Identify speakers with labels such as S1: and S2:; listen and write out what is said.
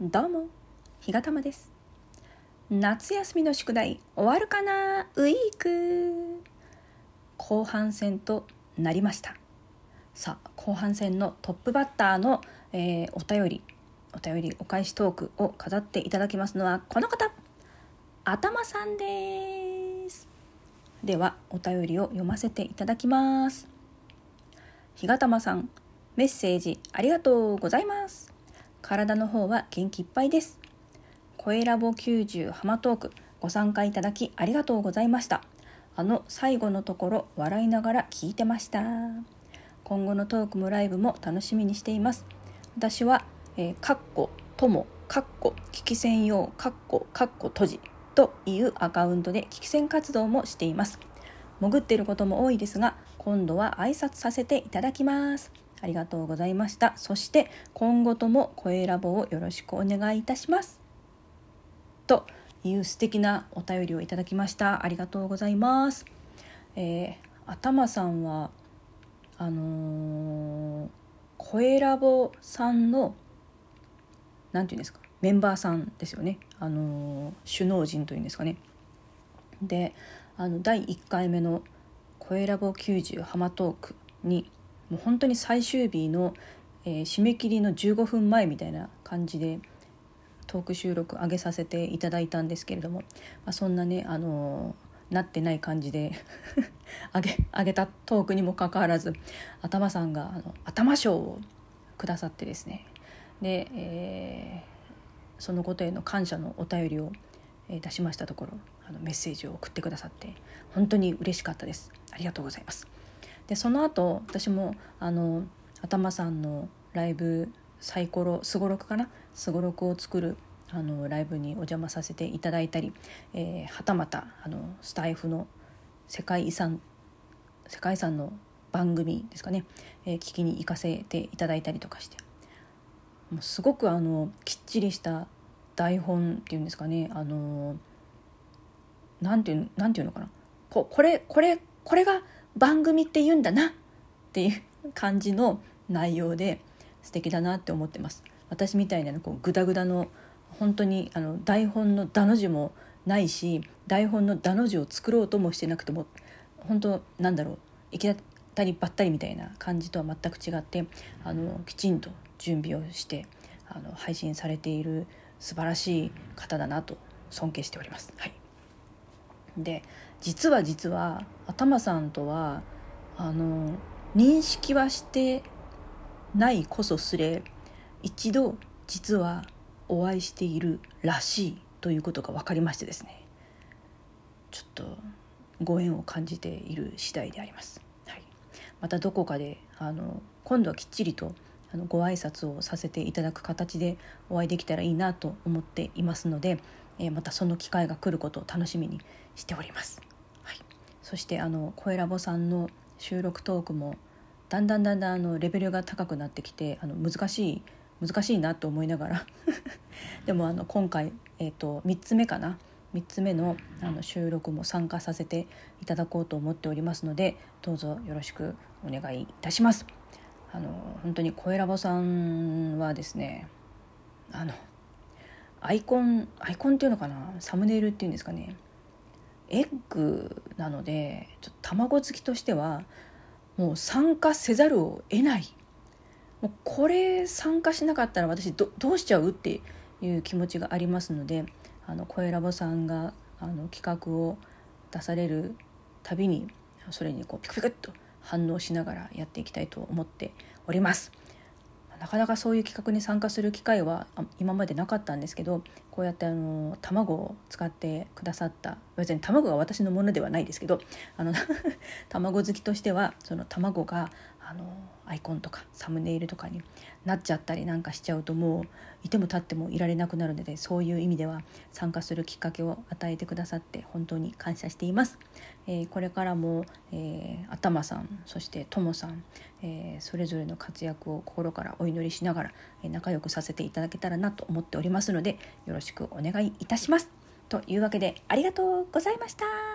S1: どうも、ひがたまです。夏休みの宿題終わるかなウィーク後半戦となりました。さあ、後半戦のトップバッターの、えーお便り、お便りお返しトークを飾っていただきますのはこの方、頭さんです。では、お便りを読ませていただきます。ひがたまさん、メッセージありがとうございます。体の方は元気いっぱいです。声ラボ90ハマトークご参加いただきありがとうございました。あの最後のところ笑いながら聞いてました。今後のトークもライブも楽しみにしています。私は、えー、かっこ、とも、かっこ、聞き専用、かっこ、かっこ閉じというアカウントで聞き戦活動もしています。潜っていることも多いですが、今度は挨拶させていただきます。ありがとうございました。そして今後とも声ラボをよろしくお願いいたします。という素敵なお便りをいただきました。ありがとうございます。えー、頭さんはあのー、声ラボさんのなんていうんですか？メンバーさんですよね。あのー、首脳陣というんですかね。で、あの第1回目の声ラボ90ハマトークにもう本当に最終日の、えー、締め切りの15分前みたいな感じでトーク収録上げさせていただいたんですけれども、まあ、そんなね、あのー、なってない感じで 上げ上げたトークにもかかわらず頭さんがあの頭賞をくださってですねで、えー、そのことへの感謝のお便りを、出しましたところあのメッセージを送ってくださって本当に嬉しかったですありがとうございます。でその後私もあの頭さんのライブサイコロすごろくかな？すごろくを作るあのライブにお邪魔させていただいたり、えー、はたまたあのスタイフの世界遺産世界遺産の番組ですかね、えー、聞きに行かせていただいたりとかして。もうすごくあのきっちりした台本っていうんですかね？あのなんていうなんていうのかな？ここれこれこれが番組って言うんだなっていう感じの内容で素敵だなって思ってます私みたいなこうグダグダの本当にあの台本の「だ」の字もないし台本の「だ」の字を作ろうともしてなくても本当なんだろう行き当たりばったりみたいな感じとは全く違ってあのきちんと準備をしてあの配信されている素晴らしい方だなと尊敬しております。はい、で実は実は頭さんとはあの認識はしてないこそすれ一度実はお会いしているらしいということが分かりましてですねちょっとご縁を感じている次第であります。はい、またどこかであの今度はきっちりとあのご挨拶をさせていただく形でお会いできたらいいなと思っていますので、えー、またその機会が来ることを楽しみにしております。はい、そしてあの声ラボさんの収録トークもだんだんだんだんあのレベルが高くなってきてあの難しい難しいなと思いながら でもあの今回、えーと、3つ目かな3つ目のあの収録も参加させていただこうと思っておりますのでどうぞよろしくお願いいたします。あの本当に声ラボさんはですねあのアイコンアイコンっていうのかな？サムネイルっていうんですかね？エッグなのでちょっと卵好きとしてはもう参加せざるを得ない。もうこれ参加しなかったら私どうしちゃうっていう気持ちがありますのであの声ラボさんがあの企画を出されるたびにそれにこうピクピクっと反応しながらやっていきたいと思っております。なかなかそういう企画に参加する機会は今までなかったんですけどこうやってあの卵を使ってくださった別に卵が私のものではないですけどあの 卵好きとしてはその卵があのアイコンとかサムネイルとかになっちゃったりなんかしちゃうともういても立ってもいられなくなるのでそういう意味では参加するきっかけを与えてくださって本当に感謝しています。えー、これからも、えー、頭さんそしてともさん、えー、それぞれの活躍を心からお祈りしながら、え仲良くさせていただけたらなと思っておりますのでよろしくお願いいたします。というわけでありがとうございました。